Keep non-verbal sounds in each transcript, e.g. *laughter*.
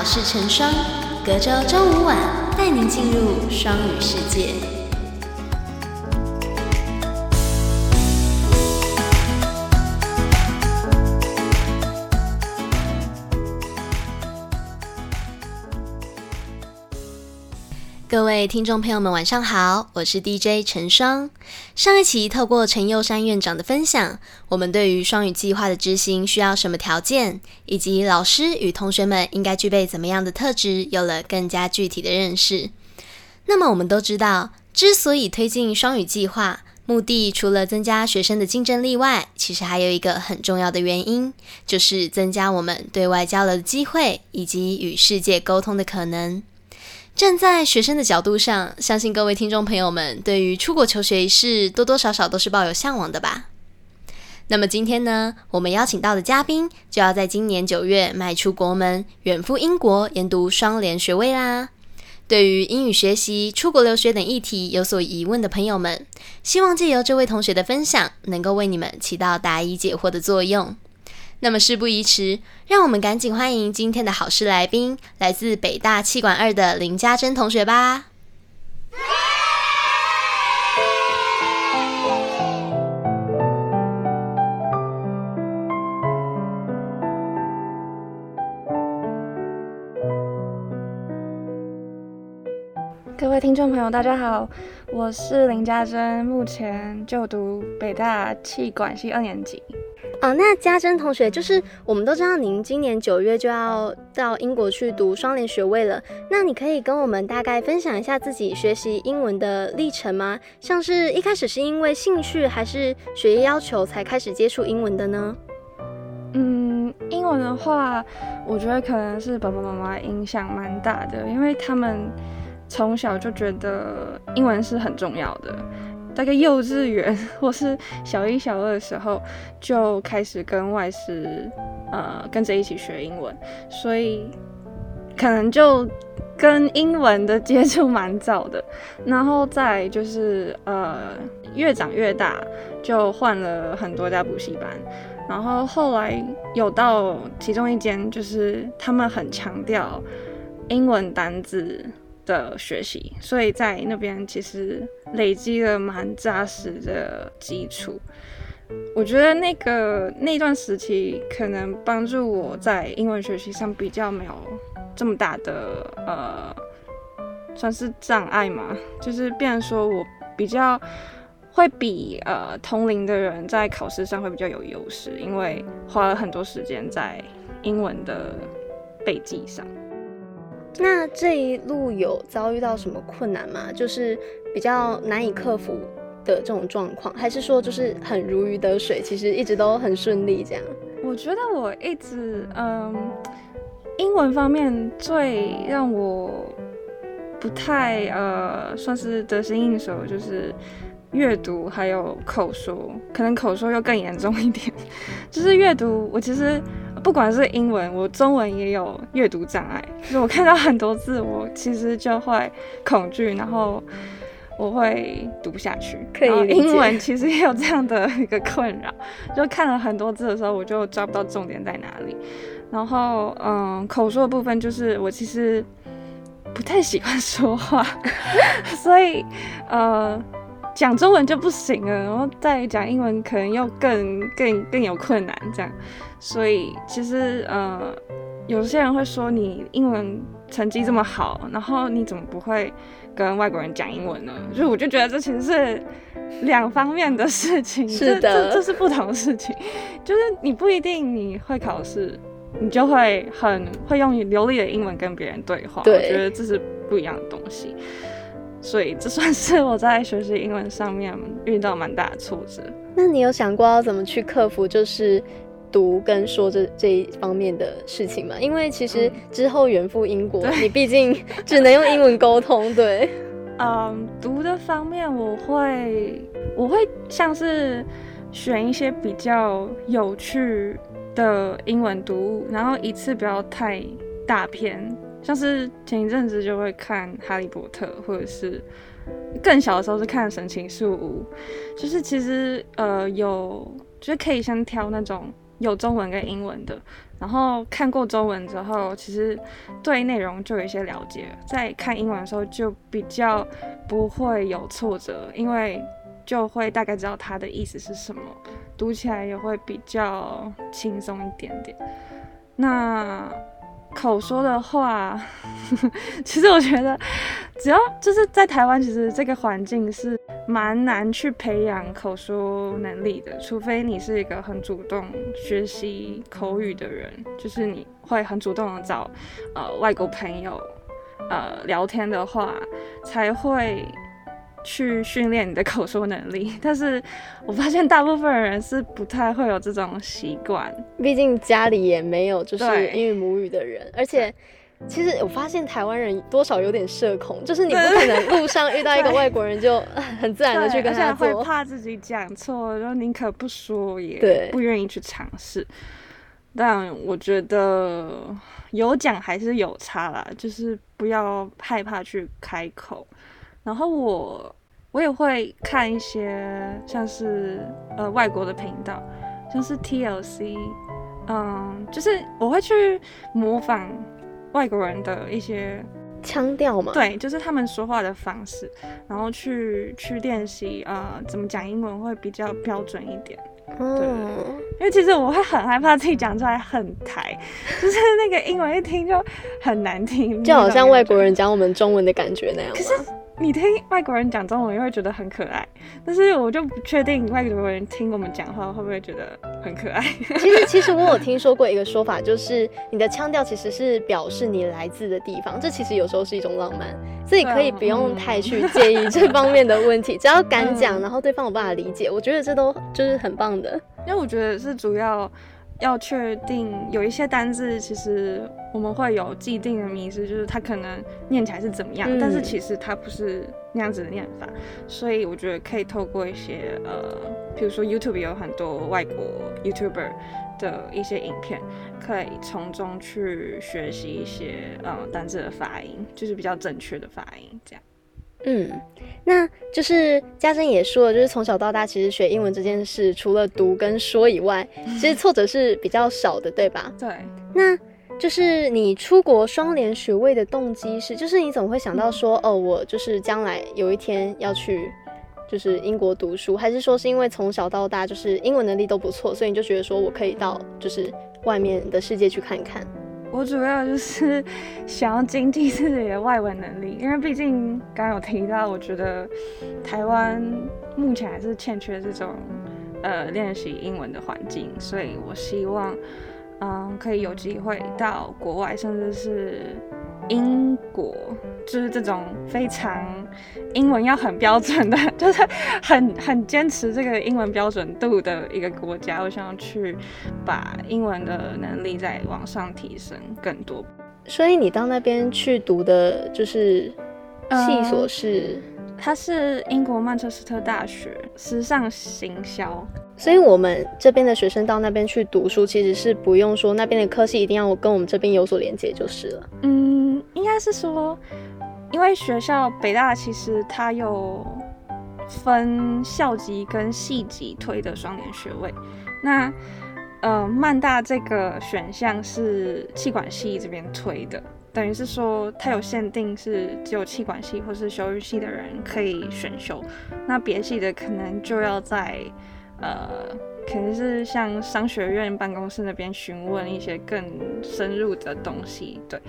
大好事成双，隔周周五晚带您进入双语世界。各位听众朋友们，晚上好，我是 DJ 陈双。上一期透过陈佑山院长的分享，我们对于双语计划的执行需要什么条件，以及老师与同学们应该具备怎么样的特质，有了更加具体的认识。那么我们都知道，之所以推进双语计划，目的除了增加学生的竞争力外，其实还有一个很重要的原因，就是增加我们对外交流的机会，以及与世界沟通的可能。站在学生的角度上，相信各位听众朋友们对于出国求学一事多多少少都是抱有向往的吧。那么今天呢，我们邀请到的嘉宾就要在今年九月迈出国门，远赴英国研读双联学位啦。对于英语学习、出国留学等议题有所疑问的朋友们，希望借由这位同学的分享，能够为你们起到答疑解惑的作用。那么事不宜迟，让我们赶紧欢迎今天的好事来宾，来自北大气管二的林家珍同学吧。各位听众朋友，大家好，我是林家珍，目前就读北大气管系二年级。哦，那家珍同学，就是我们都知道您今年九月就要到英国去读双联学位了。那你可以跟我们大概分享一下自己学习英文的历程吗？像是一开始是因为兴趣，还是学业要求才开始接触英文的呢？嗯，英文的话，我觉得可能是爸爸妈妈影响蛮大的，因为他们从小就觉得英文是很重要的。大概幼稚园 *laughs* 或是小一、小二的时候就开始跟外师，呃，跟着一起学英文，所以可能就跟英文的接触蛮早的。然后再就是呃，越长越大，就换了很多家补习班。然后后来有到其中一间，就是他们很强调英文单字。的学习，所以在那边其实累积了蛮扎实的基础。我觉得那个那段时期可能帮助我在英文学习上比较没有这么大的呃，算是障碍嘛。就是变成说我比较会比呃同龄的人在考试上会比较有优势，因为花了很多时间在英文的背记上。那这一路有遭遇到什么困难吗？就是比较难以克服的这种状况，还是说就是很如鱼得水，其实一直都很顺利这样？我觉得我一直，嗯，英文方面最让我不太呃，算是得心应手，就是阅读还有口说，可能口说又更严重一点。*laughs* 就是阅读，我其实。不管是英文，我中文也有阅读障碍，就是我看到很多字，我其实就会恐惧，然后我会读不下去。可以英文其实也有这样的一个困扰，就看了很多字的时候，我就抓不到重点在哪里。然后，嗯，口说的部分就是我其实不太喜欢说话，*laughs* 所以，呃。讲中文就不行了，然后再讲英文可能又更更更有困难，这样。所以其实呃，有些人会说你英文成绩这么好，然后你怎么不会跟外国人讲英文呢？就我就觉得这其实是两方面的事情，是的，这是不同的事情。就是你不一定你会考试，你就会很会用流利的英文跟别人对话。对，我觉得这是不一样的东西。所以这算是我在学习英文上面遇到蛮大的挫折。那你有想过要怎么去克服，就是读跟说这这一方面的事情嘛？因为其实之后远赴英国，你毕竟 *laughs* 只能用英文沟通。对，嗯，读的方面我会我会像是选一些比较有趣的英文读物，然后一次不要太大篇。像是前一阵子就会看《哈利波特》，或者是更小的时候是看《神奇树屋》，就是其实呃有，就是可以先挑那种有中文跟英文的。然后看过中文之后，其实对内容就有一些了解，在看英文的时候就比较不会有挫折，因为就会大概知道它的意思是什么，读起来也会比较轻松一点点。那口说的话，*laughs* 其实我觉得，只要就是在台湾，其实这个环境是。蛮难去培养口说能力的，除非你是一个很主动学习口语的人，就是你会很主动的找呃外国朋友呃聊天的话，才会去训练你的口说能力。*laughs* 但是我发现大部分人是不太会有这种习惯，毕竟家里也没有就是英语母语的人，而且。其实我发现台湾人多少有点社恐，就是你不可能路上遇到一个 *laughs* 外国人就 *laughs* 很自然的去跟他做，会怕自己讲错，然后宁可不说也不愿意去尝试。但我觉得有讲还是有差啦，就是不要害怕去开口。然后我我也会看一些像是呃外国的频道，像是 TLC，嗯，就是我会去模仿。外国人的一些腔调嘛，对，就是他们说话的方式，然后去去练习，呃，怎么讲英文会比较标准一点。对，因为其实我会很害怕自己讲出来很台，*laughs* 就是那个英文一听就很难听，就好像外国人讲我们中文的感觉那样。可是。你听外国人讲中文，又会觉得很可爱，但是我就不确定外国人听我们讲话会不会觉得很可爱。其实，其实我有听说过一个说法，就是你的腔调其实是表示你来自的地方，这其实有时候是一种浪漫，所以可以不用太去介意这方面的问题，只要敢讲，然后对方有办法理解，我觉得这都就是很棒的。因为我觉得是主要。要确定有一些单字，其实我们会有既定的迷思，就是它可能念起来是怎么样，但是其实它不是那样子的念法。所以我觉得可以透过一些呃，比如说 YouTube 有很多外国 YouTuber 的一些影片，可以从中去学习一些呃单字的发音，就是比较正确的发音这样。嗯，那就是家珍也说了，就是从小到大，其实学英文这件事，除了读跟说以外，其实挫折是比较少的，对吧？对。那就是你出国双联学位的动机是，就是你怎么会想到说，哦，我就是将来有一天要去，就是英国读书，还是说是因为从小到大就是英文能力都不错，所以你就觉得说我可以到就是外面的世界去看看？我主要就是想要精进自己的外文能力，因为毕竟刚刚有提到，我觉得台湾目前还是欠缺这种呃练习英文的环境，所以我希望嗯可以有机会到国外，甚至是。英国就是这种非常英文要很标准的，*laughs* 就是很很坚持这个英文标准度的一个国家。我想要去把英文的能力再往上提升更多。所以你到那边去读的就是系所是？它是英国曼彻斯特大学时尚行销。所以我们这边的学生到那边去读书，其实是不用说那边的科系一定要跟我们这边有所连接就是了。嗯。应该是说，因为学校北大其实它有分校级跟系级推的双联学位，那呃曼大这个选项是气管系这边推的，等于是说它有限定是只有气管系或是修育系的人可以选修，那别系的可能就要在呃。肯定是像商学院办公室那边询问一些更深入的东西，对。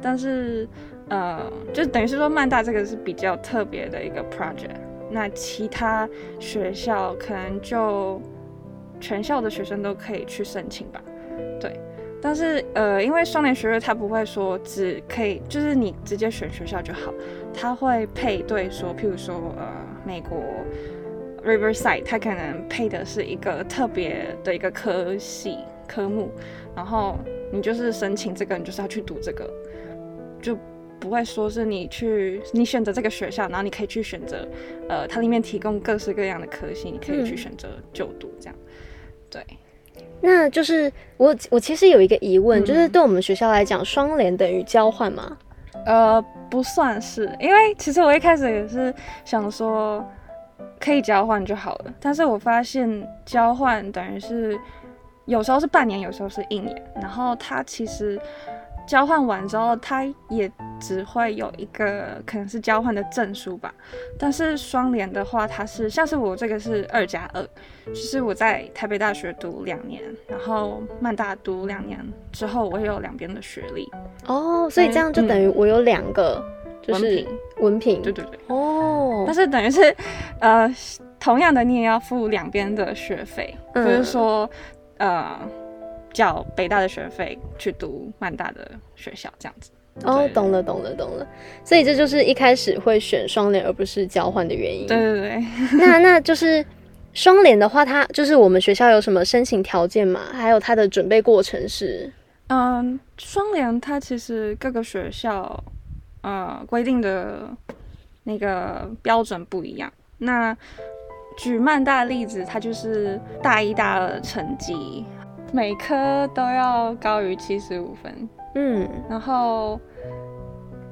但是，呃，就等于是说，曼大这个是比较特别的一个 project。那其他学校可能就全校的学生都可以去申请吧，但是，呃，因为双联学院它不会说只可以，就是你直接选学校就好，它会配对说，譬如说，呃，美国。Riverside，它可能配的是一个特别的一个科系科目，然后你就是申请这个，你就是要去读这个，就不会说是你去你选择这个学校，然后你可以去选择，呃，它里面提供各式各样的科系，你可以去选择就读这样。对，那就是我我其实有一个疑问，就是对我们学校来讲，双联等于交换吗？呃，不算是，因为其实我一开始也是想说。可以交换就好了，但是我发现交换等于是有时候是半年，有时候是一年。然后它其实交换完之后，它也只会有一个可能是交换的证书吧。但是双联的话，它是像是我这个是二加二，就是我在台北大学读两年，然后曼大读两年之后，我也有两边的学历。哦，所以这样就等于我有两个就是文凭。对对对。哦。但是等于是，呃，同样的你也要付两边的学费，就是说。呃，缴北大的学费去读曼大的学校，这样子。哦，懂了，懂了，懂了。所以这就是一开始会选双联而不是交换的原因。对对对。那那就是双联的话，它就是我们学校有什么申请条件嘛？还有它的准备过程是？嗯，双联它其实各个学校呃规定的那个标准不一样。那举曼大例子，它就是大一、大二成绩，每科都要高于七十五分，嗯，然后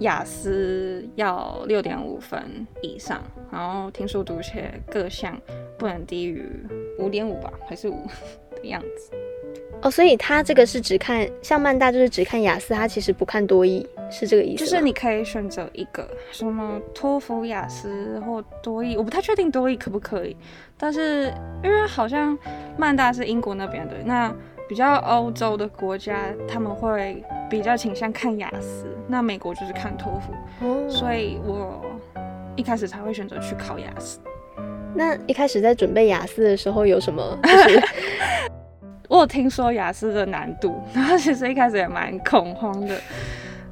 雅思要六点五分以上，然后听说读写各项不能低于五点五吧，还是五的样子。哦，所以他这个是只看像曼大，就是只看雅思，他其实不看多义，是这个意思就是你可以选择一个什么托福、雅思或多义，我不太确定多义可不可以。但是因为好像曼大是英国那边的，那比较欧洲的国家他们会比较倾向看雅思，那美国就是看托福。哦，所以我一开始才会选择去考雅思。那一开始在准备雅思的时候有什么？就是 *laughs* 我有听说雅思的难度，然后其实一开始也蛮恐慌的。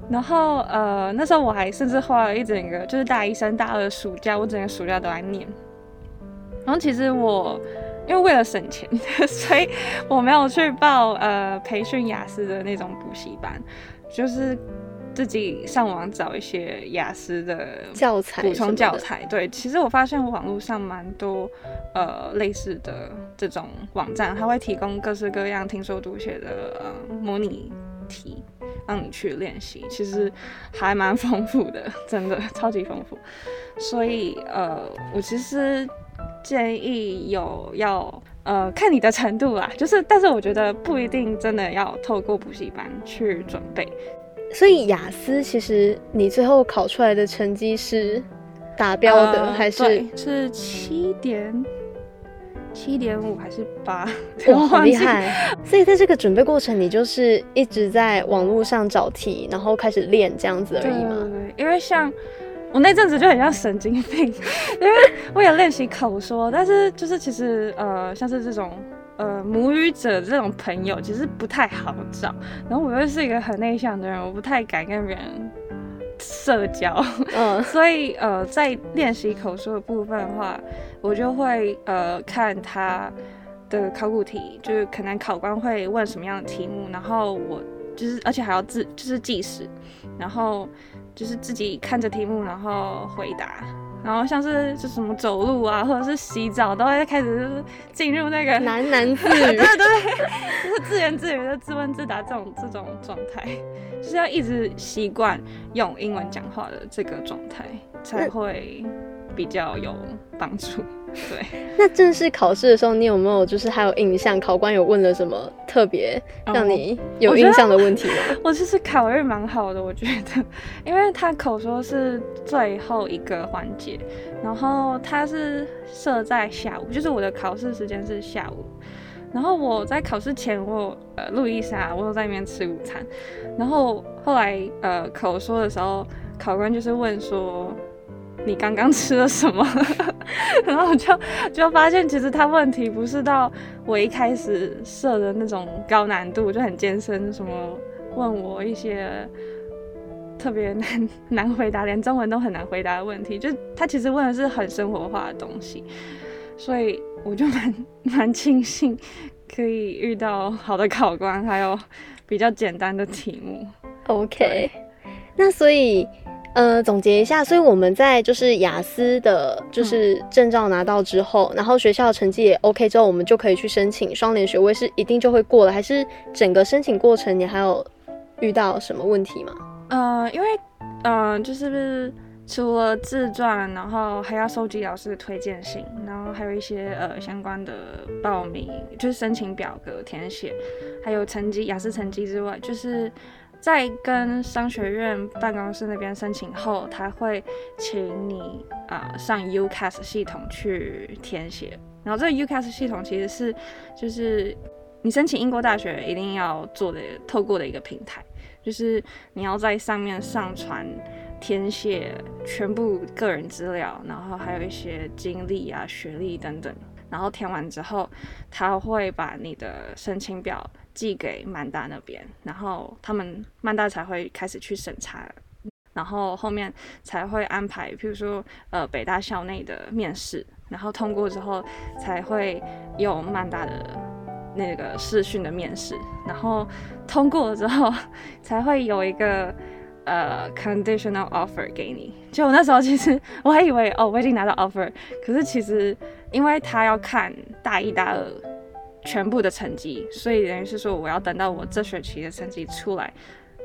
然后呃，那时候我还甚至花了一整个，就是大一、升大二暑假，我整个暑假都在念。然后其实我因为为了省钱，*laughs* 所以我没有去报呃培训雅思的那种补习班，就是自己上网找一些雅思的教材补充教材。对，其实我发现网络上蛮多。呃，类似的这种网站，它会提供各式各样听说读写的呃模拟题，让你去练习，其实还蛮丰富的，*laughs* 真的超级丰富。所以呃，我其实建议有要呃看你的程度啦，就是但是我觉得不一定真的要透过补习班去准备。所以雅思其实你最后考出来的成绩是达标的还是是七点？七点五还是八？哇，好厉害！所以在这个准备过程，你就是一直在网络上找题，然后开始练这样子而已吗？对，因为像我那阵子就很像神经病，*laughs* 因为为了练习口说，但是就是其实呃，像是这种呃母语者这种朋友，其实不太好找。然后我又是一个很内向的人，我不太敢跟别人。社交，嗯，*laughs* 所以呃，在练习口说的部分的话，我就会呃看他的考古题，就是可能考官会问什么样的题目，然后我就是而且还要自就是计时，然后就是自己看着题目然后回答。然后像是就什么走路啊，或者是洗澡，都会开始就是进入那个喃喃自语，*laughs* 对对对，就是自言自语的自问自答这种这种状态，就是要一直习惯用英文讲话的这个状态，才会比较有帮助。对，*laughs* 那正式考试的时候，你有没有就是还有印象？考官有问了什么特别让你有印象的问题吗？*laughs* 我其实考虑蛮好的，我觉得，因为他口说是最后一个环节，然后他是设在下午，就是我的考试时间是下午，然后我在考试前我呃录一下，我有在那边吃午餐，然后后来呃口说的时候，考官就是问说。你刚刚吃了什么？*laughs* 然后我就就发现，其实他问题不是到我一开始设的那种高难度，就很艰深，什么问我一些特别难难回答，连中文都很难回答的问题，就他其实问的是很生活化的东西，所以我就蛮 *laughs* 蛮庆幸可以遇到好的考官，还有比较简单的题目。OK，那所以。呃，总结一下，所以我们在就是雅思的，就是证照拿到之后，然后学校成绩也 OK 之后，我们就可以去申请双联学位，是一定就会过了，还是整个申请过程你还有遇到什么问题吗？呃，因为，嗯，就是除了自传，然后还要收集老师的推荐信，然后还有一些呃相关的报名，就是申请表格填写，还有成绩雅思成绩之外，就是在跟商学院办公室那边申请后，他会请你啊、上 UCAS 系统去填写。然后这个 UCAS 系统其实是就是你申请英国大学一定要做的透过的一个平台，就是你要在上面上传。填写全部个人资料，然后还有一些经历啊、学历等等，然后填完之后，他会把你的申请表寄给曼大那边，然后他们曼大才会开始去审查，然后后面才会安排，譬如说呃北大校内的面试，然后通过之后才会有曼大的那个视讯的面试，然后通过了之后 *laughs* 才会有一个。呃，conditional offer 给你，就我那时候其实我还以为哦，我已经拿到 offer，可是其实因为他要看大一、大二全部的成绩，所以等于是说我要等到我这学期的成绩出来，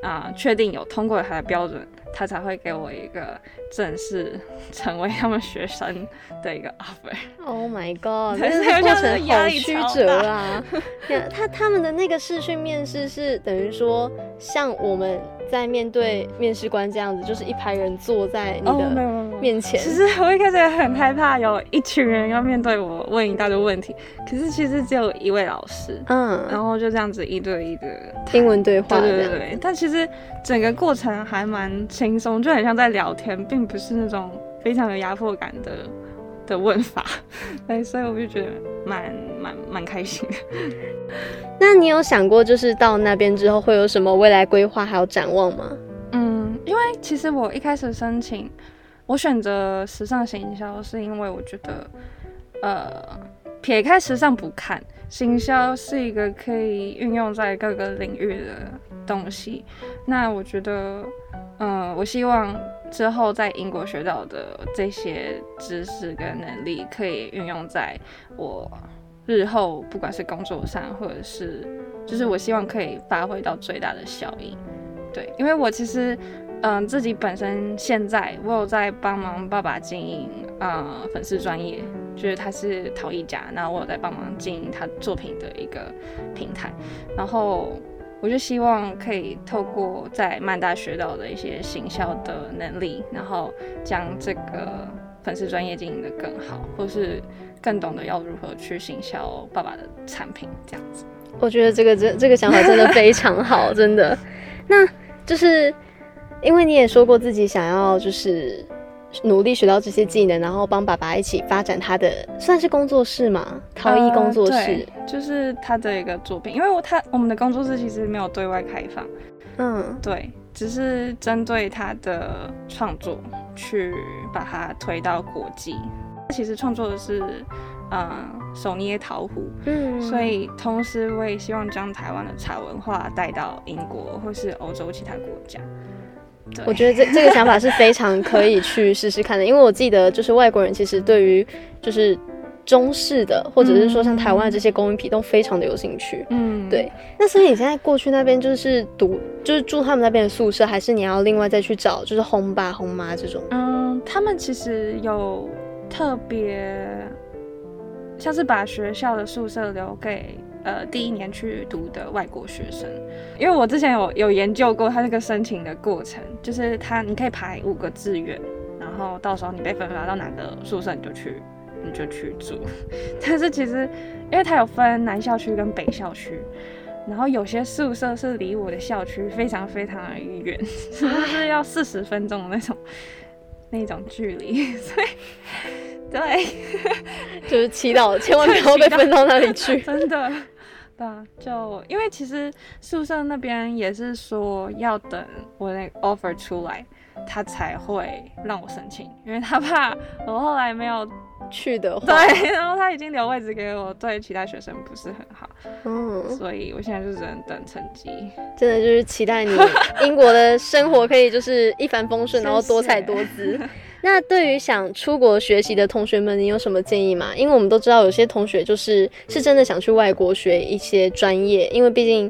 啊、确定有通过他的标准，他才会给我一个正式成为他们学生的一个 offer。Oh my god！对那所以我觉得个过程压力好曲折啊！*laughs* 他他们的那个试训面试是等于说，像我们在面对面试官这样子，就是一排人坐在你的。面前。其实我一开始也很害怕，有一群人要面对我问一大堆问题，可是其实只有一位老师，嗯然嗯，后就这样子一对一的谈英文对话。对对对，但其实整个过程还蛮轻松，就很像在聊天，并不是那种非常有压迫感的的问法，对，所以我就觉得蛮蛮蛮开心的。*laughs* 那你有想过，就是到那边之后会有什么未来规划还有展望吗？嗯，因为其实我一开始申请，我选择时尚行销，是因为我觉得，呃，撇开时尚不看，行销是一个可以运用在各个领域的东西。那我觉得，嗯、我希望之后在英国学到的这些知识跟能力，可以运用在我日后不管是工作上，或者是就是我希望可以发挥到最大的效益。对，因为我其实，嗯、自己本身现在我有在帮忙爸爸经营，呃，粉丝专业，就是他是陶艺家，然后我有在帮忙经营他作品的一个平台，然后我就希望可以透过在曼大学到的一些行销的能力，然后将这个粉丝专业经营的更好，或是更懂得要如何去行销爸爸的产品，这样子。我觉得这个这这个想法真的非常好，真的。那就是因为你也说过自己想要就是努力学到这些技能，然后帮爸爸一起发展他的算是工作室嘛，陶艺工作室。呃就是他的一个作品，因为我他我们的工作室其实没有对外开放，嗯，对，只是针对他的创作去把它推到国际。其实创作的是嗯手捏陶壶，嗯，所以同时我也希望将台湾的茶文化带到英国或是欧洲其他国家。对，我觉得这这个想法是非常可以去试试看的，因为我记得就是外国人其实对于就是中式的，或者是说像台湾的这些工艺品都非常的有兴趣。嗯对那所以你现在过去那边就是读，就是住他们那边的宿舍，还是你要另外再去找就是轰爸轰妈这种？嗯，他们其实有特别，像是把学校的宿舍留给呃第一年去读的外国学生，因为我之前有有研究过他那个申请的过程，就是他你可以排五个志愿，然后到时候你被分发到哪个宿舍你就去你就去住，*laughs* 但是其实因为他有分南校区跟北校区。然后有些宿舍是离我的校区非常非常的远，就是要 *laughs* 四十分钟的那种那种距离，*laughs* 所以对，就是祈祷千万不要被分到那里去。真的，对啊，就因为其实宿舍那边也是说要等我那个 offer 出来，他才会让我申请，因为他怕我后来没有 *laughs* 去的话，对，然后他已经留位置给我，对其他学生不是很好，嗯，所以我现在就只能等成绩。真的就是期待你英国的生活可以就是一帆风顺，然后多彩多姿。*laughs* 那对于想出国学习的同学们，你有什么建议吗？因为我们都知道有些同学就是是真的想去外国学一些专业，因为毕竟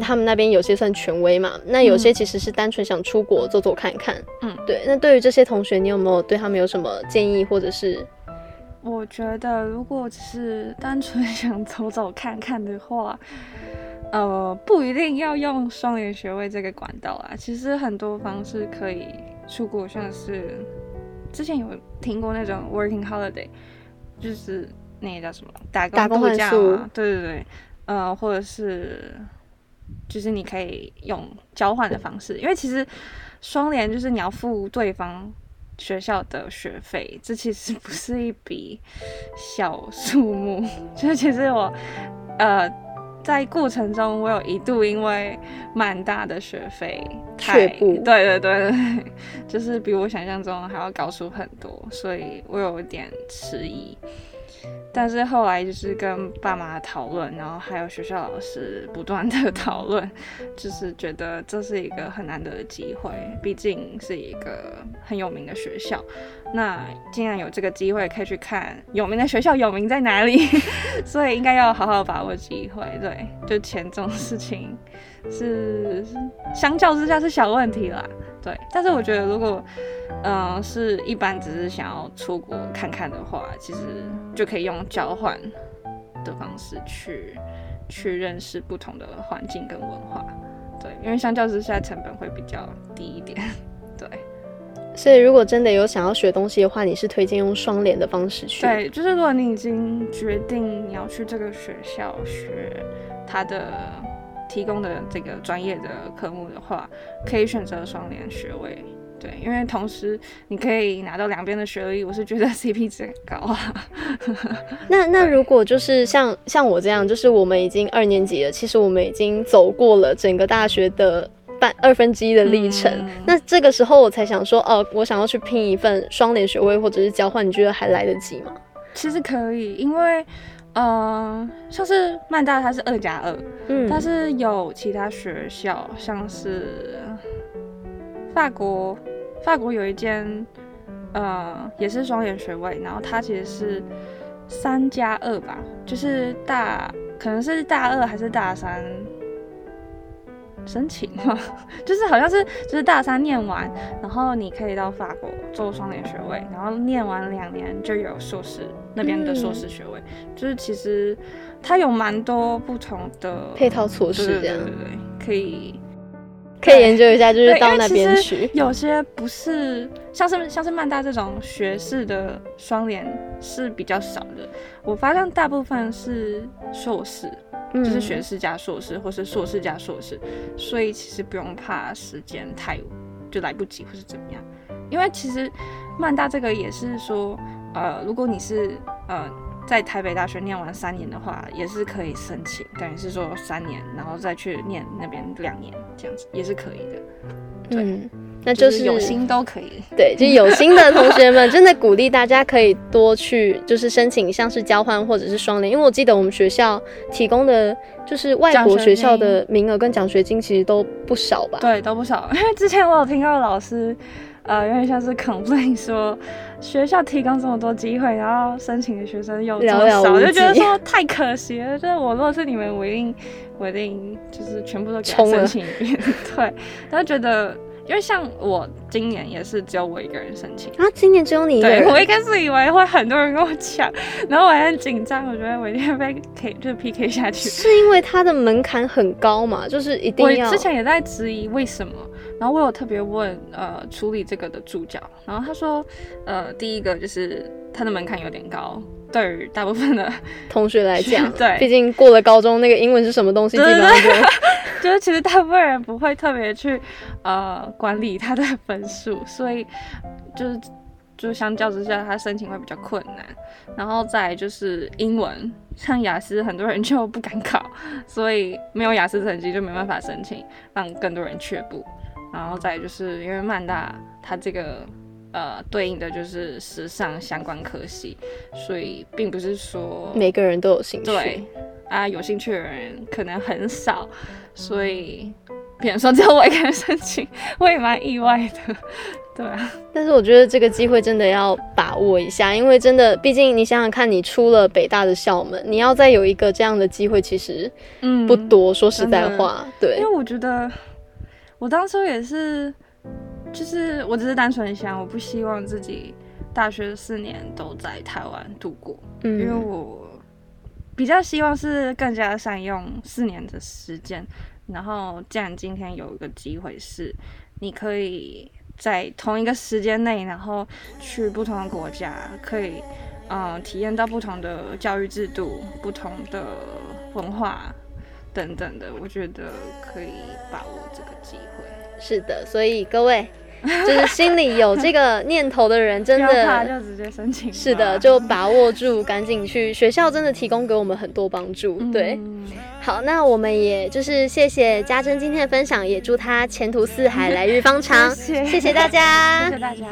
他们那边有些算权威嘛，那有些其实是单纯想出国走走看看。嗯，对，那对于这些同学，你有没有对他们有什么建议，或者是？我觉得，如果只是单纯想走走看看的话，呃，不一定要用双联学位这个管道啊。其实很多方式可以出国，像是之前有听过那种 working holiday，就是那个叫什么打工度假嘛？对对对，呃，或者是就是你可以用交换的方式，因为其实双联就是你要付对方。学校的学费，这其实不是一笔小数目。*laughs* 就是其实我，呃，在过程中，我有一度因为蛮大的学费，太对对对对，就是比我想象中还要高出很多，所以我有点迟疑。但是后来就是跟爸妈讨论，然后还有学校老师不断的讨论，就是觉得这是一个很难得的机会，毕竟是一个很有名的学校。那既然有这个机会可以去看有名的学校有名在哪里，*laughs* 所以应该要好好把握机会。对，就钱这种事情是相较之下是小问题啦。对，但是我觉得如果嗯是一般只是想要出国看看的话，其实就可以用交换的方式去去认识不同的环境跟文化。对，因为相较之下成本会比较低一点。对。所以，如果真的有想要学东西的话，你是推荐用双联的方式去？对，就是如果你已经决定你要去这个学校学它的提供的这个专业的科目的话，可以选择双联学位。对，因为同时你可以拿到两边的学历，我是觉得 *laughs* CP 值很高啊。那那如果就是像像我这样，就是我们已经二年级了，其实我们已经走过了整个大学的。半二分之一的历程，那这个时候我才想说，哦，我想要去拼一份双联学位或者是交换，你觉得还来得及吗？其实可以，因为，呃，像是曼大它是二加二，嗯，但是有其他学校，像是法国，法国有一间，呃，也是双联学位，然后它其实是三加二吧，就是大，可能是大二还是大三。申请吗？*laughs* 就是好像是，就是大三念完，然后你可以到法国做双联学位，然后念完两年就有硕士那边的硕士学位。就是其实它有蛮多不同的配套措施，这样对对对，可以可以研究一下，就是到那边去。有些不是像是像是曼大这种学士的双联是比较少的，我发现大部分是硕士。就是学士加硕士，或是硕士加硕士，所以其实不用怕时间太就来不及或是怎么样，因为其实曼大这个也是说，呃，如果你是呃在台北大学念完三年的话，也是可以申请，等于是说三年，然后再去念那边两年这样子也是可以的，对。那就是有心都可以，对，就有心的同学们，真的鼓励大家可以多去，就是申请像是交换或者是双联，因为我记得我们学校提供的就是外国学校的名额跟奖学金其实都不少吧？对，都不少。因为之前我有听到老师，呃，有点像是 complain 说学校提供这么多机会，然后申请的学生又这么少，就觉得说太可惜了。就是我如果是你们，我一定我一定就是全部都给申请一遍。对，然后觉得。因为像我今年也是只有我一个人申请啊，今年只有你一个人。我一开始以为会很多人跟我抢，*laughs* 然后我还很紧张，我觉得我一定会被 K 就 PK 下去。是因为它的门槛很高嘛？就是一定要。我之前也在质疑为什么，然后我有特别问呃处理这个的助教，然后他说呃第一个就是它的门槛有点高。对于大部分的同学来讲，*laughs* 对，毕竟过了高中，那个英文是什么东西，基本上就就是其实大部分人不会特别去呃管理他的分数，所以就是就相较之下，他申请会比较困难。然后再就是英文，像雅思，很多人就不敢考，所以没有雅思成绩就没办法申请，让更多人却步。然后再就是因为曼大，它这个。呃，对应的就是时尚相关科系，所以并不是说每个人都有兴趣。对啊，有兴趣的人可能很少，所以别人说只有我一个人申请，我也蛮意外的。对啊，但是我觉得这个机会真的要把握一下，因为真的，毕竟你想想看，你出了北大的校门，你要再有一个这样的机会，其实嗯不多。说实在话，对，因为我觉得我当初也是。就是我只是单纯想，我不希望自己大学四年都在台湾度过，因为我比较希望是更加善用四年的时间。然后，既然今天有一个机会是你可以在同一个时间内，然后去不同的国家，可以嗯体验到不同的教育制度、不同的文化等等的，我觉得可以把握这个机会。是的，所以各位。*laughs* 就是心里有这个念头的人，真的就直接申请。是的，就把握住，赶紧去学校，真的提供给我们很多帮助。对，好，那我们也就是谢谢家珍今天的分享，也祝她前途似海，来日方长。*laughs* 谢谢大家，谢谢大家。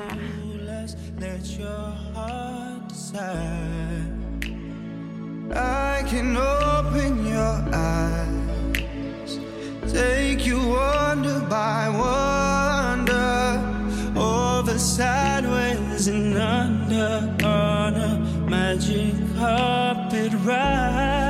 Take you wonder by wonder. Over sideways and under On a magic carpet ride